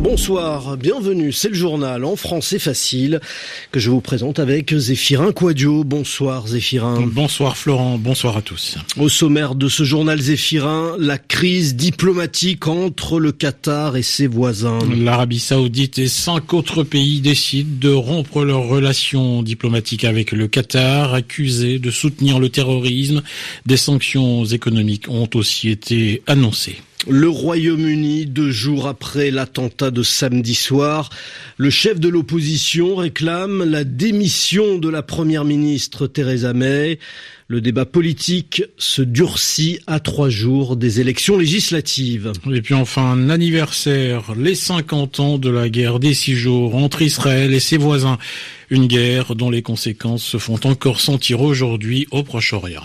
Bonsoir, bienvenue, c'est le journal en français facile que je vous présente avec Zéphirin Quadio. Bonsoir Zéphirin. Bonsoir Florent, bonsoir à tous. Au sommaire de ce journal Zéphirin, la crise diplomatique entre le Qatar et ses voisins. L'Arabie saoudite et cinq autres pays décident de rompre leurs relations diplomatiques avec le Qatar, accusé de soutenir le terrorisme. Des sanctions économiques ont aussi été annoncées. Le Royaume-Uni, deux jours après l'attentat de samedi soir, le chef de l'opposition réclame la démission de la première ministre Theresa May. Le débat politique se durcit à trois jours des élections législatives. Et puis enfin, un anniversaire, les 50 ans de la guerre des six jours entre Israël et ses voisins. Une guerre dont les conséquences se font encore sentir aujourd'hui au Proche-Orient.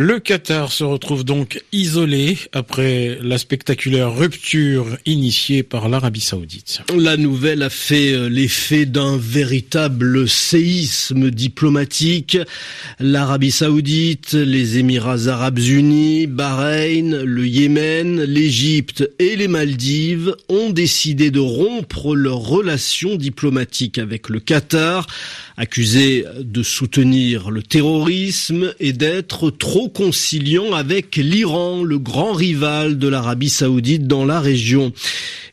Le Qatar se retrouve donc isolé après la spectaculaire rupture initiée par l'Arabie saoudite. La nouvelle a fait euh, l'effet d'un véritable séisme diplomatique. L'Arabie saoudite, les Émirats arabes unis, Bahreïn, le Yémen, l'Égypte et les Maldives ont décidé de rompre leurs relations diplomatiques avec le Qatar, accusé de soutenir le terrorisme et d'être trop conciliant avec l'Iran, le grand rival de l'Arabie saoudite dans la région.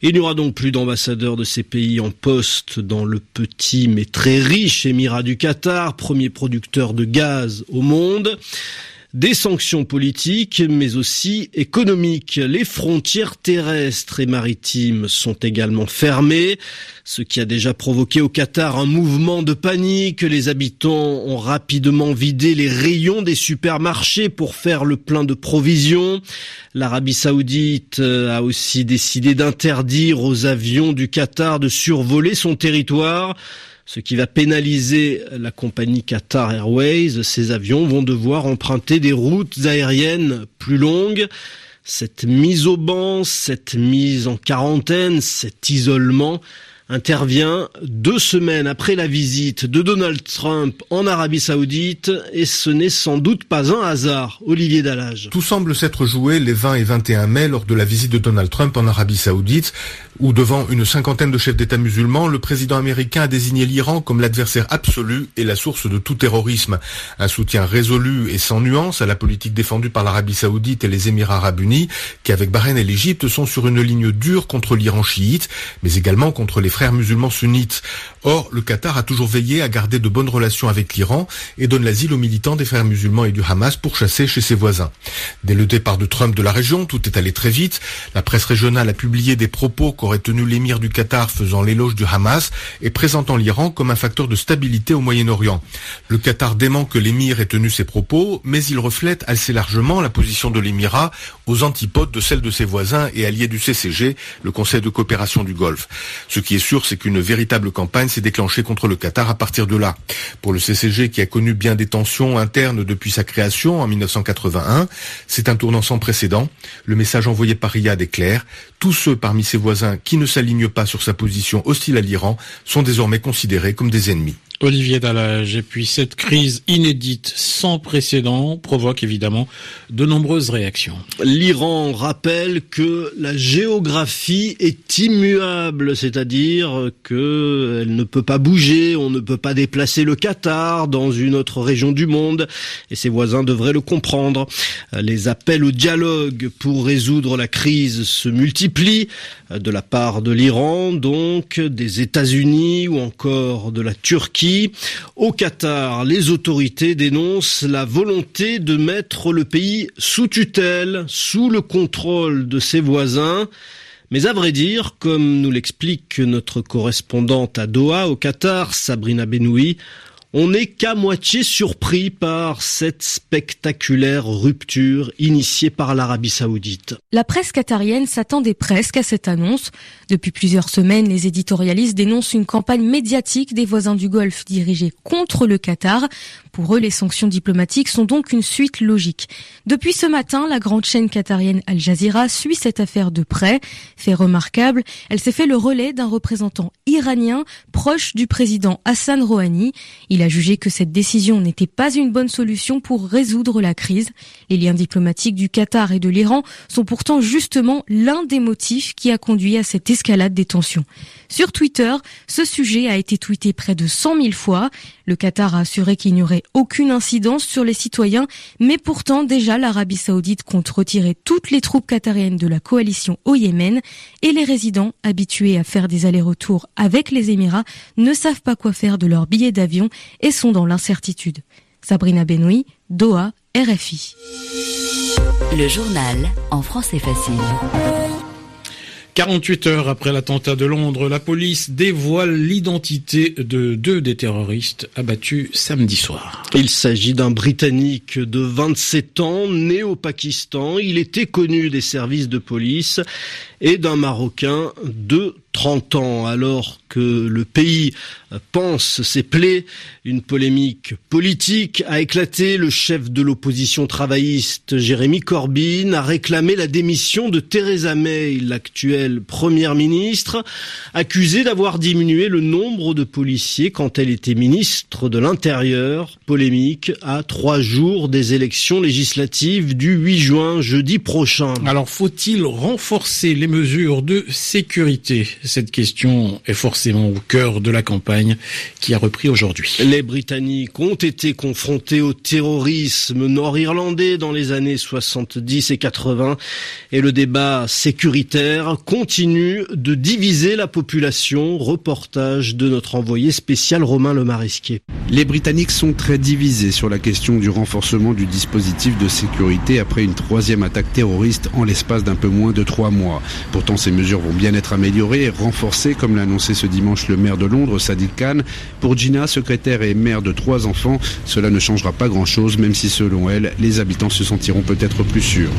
Il n'y aura donc plus d'ambassadeurs de ces pays en poste dans le petit mais très riche Émirat du Qatar, premier producteur de gaz au monde des sanctions politiques, mais aussi économiques. Les frontières terrestres et maritimes sont également fermées, ce qui a déjà provoqué au Qatar un mouvement de panique. Les habitants ont rapidement vidé les rayons des supermarchés pour faire le plein de provisions. L'Arabie saoudite a aussi décidé d'interdire aux avions du Qatar de survoler son territoire ce qui va pénaliser la compagnie Qatar Airways. Ces avions vont devoir emprunter des routes aériennes plus longues. Cette mise au banc, cette mise en quarantaine, cet isolement intervient deux semaines après la visite de Donald Trump en Arabie Saoudite et ce n'est sans doute pas un hasard, Olivier Dallage. Tout semble s'être joué les 20 et 21 mai lors de la visite de Donald Trump en Arabie Saoudite où devant une cinquantaine de chefs d'État musulmans, le président américain a désigné l'Iran comme l'adversaire absolu et la source de tout terrorisme. Un soutien résolu et sans nuance à la politique défendue par l'Arabie saoudite et les Émirats arabes unis, qui avec Bahreïn et l'Égypte sont sur une ligne dure contre l'Iran chiite, mais également contre les frères musulmans sunnites. Or, le Qatar a toujours veillé à garder de bonnes relations avec l'Iran et donne l'asile aux militants des frères musulmans et du Hamas pour chasser chez ses voisins. Dès le départ de Trump de la région, tout est allé très vite. La presse régionale a publié des propos qu'aurait tenu l'émir du Qatar faisant l'éloge du Hamas et présentant l'Iran comme un facteur de stabilité au Moyen-Orient. Le Qatar dément que l'émir ait tenu ses propos, mais il reflète assez largement la position de l'émirat aux antipodes de celle de ses voisins et alliés du CCG, le Conseil de coopération du Golfe. Ce qui est sûr, c'est qu'une véritable campagne s'est déclenchée contre le Qatar à partir de là. Pour le CCG qui a connu bien des tensions internes depuis sa création en 1981, c'est un tournant sans précédent. Le message envoyé par Riyad est clair. Tous ceux parmi ses voisins qui ne s'alignent pas sur sa position hostile à l'Iran sont désormais considérés comme des ennemis. Olivier Dallage. Et puis cette crise inédite sans précédent provoque évidemment de nombreuses réactions. L'Iran rappelle que la géographie est immuable, c'est-à-dire qu'elle ne peut pas bouger, on ne peut pas déplacer le Qatar dans une autre région du monde, et ses voisins devraient le comprendre. Les appels au dialogue pour résoudre la crise se multiplient de la part de l'Iran, donc des États-Unis ou encore de la Turquie au Qatar, les autorités dénoncent la volonté de mettre le pays sous tutelle, sous le contrôle de ses voisins. Mais à vrai dire, comme nous l'explique notre correspondante à Doha, au Qatar, Sabrina Benoui, On n'est qu'à moitié surpris par cette spectaculaire rupture initiée par l'Arabie saoudite. La presse qatarienne s'attendait presque à cette annonce. Depuis plusieurs semaines, les éditorialistes dénoncent une campagne médiatique des voisins du Golfe dirigée contre le Qatar. Pour eux, les sanctions diplomatiques sont donc une suite logique. Depuis ce matin, la grande chaîne qatarienne Al Jazeera suit cette affaire de près. Fait remarquable, elle s'est fait le relais d'un représentant iranien proche du président Hassan Rouhani. Jugé que cette décision n'était pas une bonne solution pour résoudre la crise. Les liens diplomatiques du Qatar et de l'Iran sont pourtant justement l'un des motifs qui a conduit à cette escalade des tensions. Sur Twitter, ce sujet a été tweeté près de 100 000 fois. Le Qatar a assuré qu'il n'y aurait aucune incidence sur les citoyens, mais pourtant déjà l'Arabie saoudite compte retirer toutes les troupes qatariennes de la coalition au Yémen et les résidents habitués à faire des allers-retours avec les Émirats ne savent pas quoi faire de leurs billets d'avion et sont dans l'incertitude. Sabrina Benoît, Doha, RFI. Le journal en français facile. 48 heures après l'attentat de Londres, la police dévoile l'identité de deux des terroristes abattus samedi soir. Il s'agit d'un Britannique de 27 ans, né au Pakistan. Il était connu des services de police et d'un Marocain de 30 ans, alors que le pays pense ses plaies. Une polémique politique a éclaté. Le chef de l'opposition travailliste, Jérémy Corbyn, a réclamé la démission de Theresa May, l'actuelle première ministre, accusée d'avoir diminué le nombre de policiers quand elle était ministre de l'Intérieur. Polémique à trois jours des élections législatives du 8 juin, jeudi prochain. Alors, faut-il renforcer les mesures de sécurité? Cette question est forcément au cœur de la campagne qui a repris aujourd'hui. Les Britanniques ont été confrontés au terrorisme nord-irlandais dans les années 70 et 80 et le débat sécuritaire continue de diviser la population. Reportage de notre envoyé spécial Romain Lemarisquier. Les Britanniques sont très divisés sur la question du renforcement du dispositif de sécurité après une troisième attaque terroriste en l'espace d'un peu moins de trois mois. Pourtant, ces mesures vont bien être améliorées et renforcées, comme l'a annoncé ce dimanche le maire de Londres, Sadiq Khan. Pour Gina, secrétaire et mère de trois enfants, cela ne changera pas grand-chose, même si selon elle, les habitants se sentiront peut-être plus sûrs.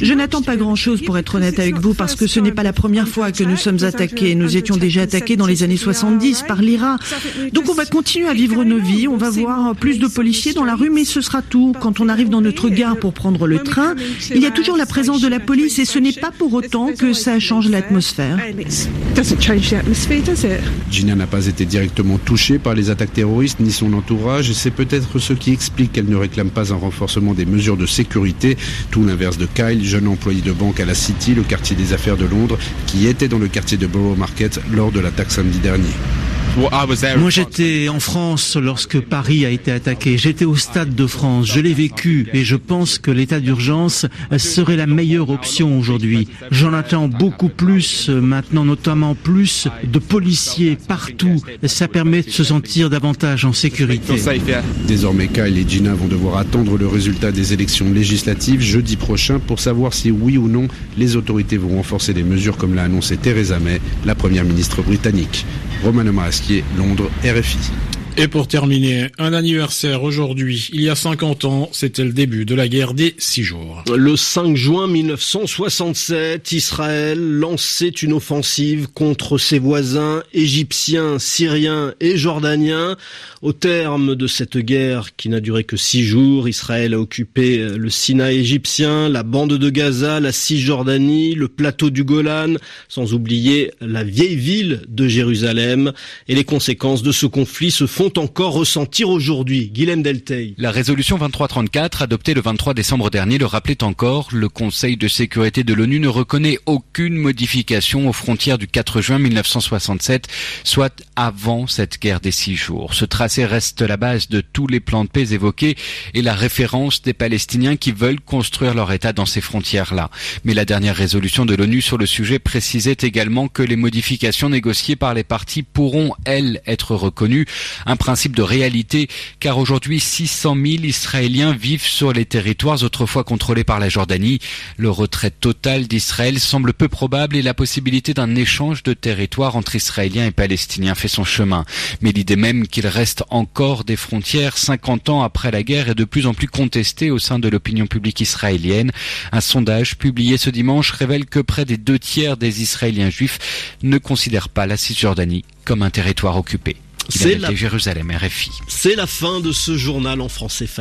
Je n'attends pas grand-chose pour être honnête avec vous, parce que ce n'est pas la première fois que nous sommes attaqués. Nous étions déjà attaqués dans les années 70 par l'IRA. Donc on va continuer à vivre nos vies, on va voir plus de policiers dans la rue, mais ce sera tout. Quand on arrive dans notre gare pour prendre le train, il y a toujours la présence de la police et ce n'est pas pour autant que ça change l'atmosphère. Gina n'a pas été directement touchée par les attaques terroristes ni son entourage c'est peut-être ce qui explique qu'elle ne réclame pas un renforcement des mesures de sécurité, tout l'inverse de Kyle, jeune employé de banque à la City, le quartier des affaires de Londres, qui était dans le quartier de Borough Market lors de l'attaque samedi dernier. Moi, j'étais en France lorsque Paris a été attaqué. J'étais au Stade de France. Je l'ai vécu et je pense que l'état d'urgence serait la meilleure option aujourd'hui. J'en attends beaucoup plus maintenant, notamment plus de policiers partout. Ça permet de se sentir davantage en sécurité. Désormais, Kyle et Gina vont devoir attendre le résultat des élections législatives jeudi prochain pour savoir si oui ou non les autorités vont renforcer les mesures comme l'a annoncé Theresa May, la première ministre britannique. Romano Masquier, Londres, RFI. Et pour terminer, un anniversaire aujourd'hui. Il y a 50 ans, c'était le début de la guerre des six jours. Le 5 juin 1967, Israël lançait une offensive contre ses voisins égyptiens, syriens et jordaniens. Au terme de cette guerre qui n'a duré que six jours, Israël a occupé le Sinaï égyptien, la bande de Gaza, la Cisjordanie, le plateau du Golan, sans oublier la vieille ville de Jérusalem. Et les conséquences de ce conflit se font encore ressentir aujourd'hui. Guilhem Delteil. La résolution 2334, adoptée le 23 décembre dernier, le rappelait encore. Le Conseil de sécurité de l'ONU ne reconnaît aucune modification aux frontières du 4 juin 1967, soit avant cette guerre des six jours. Ce tracé reste la base de tous les plans de paix évoqués et la référence des Palestiniens qui veulent construire leur État dans ces frontières-là. Mais la dernière résolution de l'ONU sur le sujet précisait également que les modifications négociées par les partis pourront, elles, être reconnues principe de réalité car aujourd'hui 600 000 Israéliens vivent sur les territoires autrefois contrôlés par la Jordanie. Le retrait total d'Israël semble peu probable et la possibilité d'un échange de territoire entre Israéliens et Palestiniens fait son chemin. Mais l'idée même qu'il reste encore des frontières 50 ans après la guerre est de plus en plus contestée au sein de l'opinion publique israélienne. Un sondage publié ce dimanche révèle que près des deux tiers des Israéliens juifs ne considèrent pas la Cisjordanie comme un territoire occupé. C'est la... Jérusalem, RFI. C'est la fin de ce journal en français facile.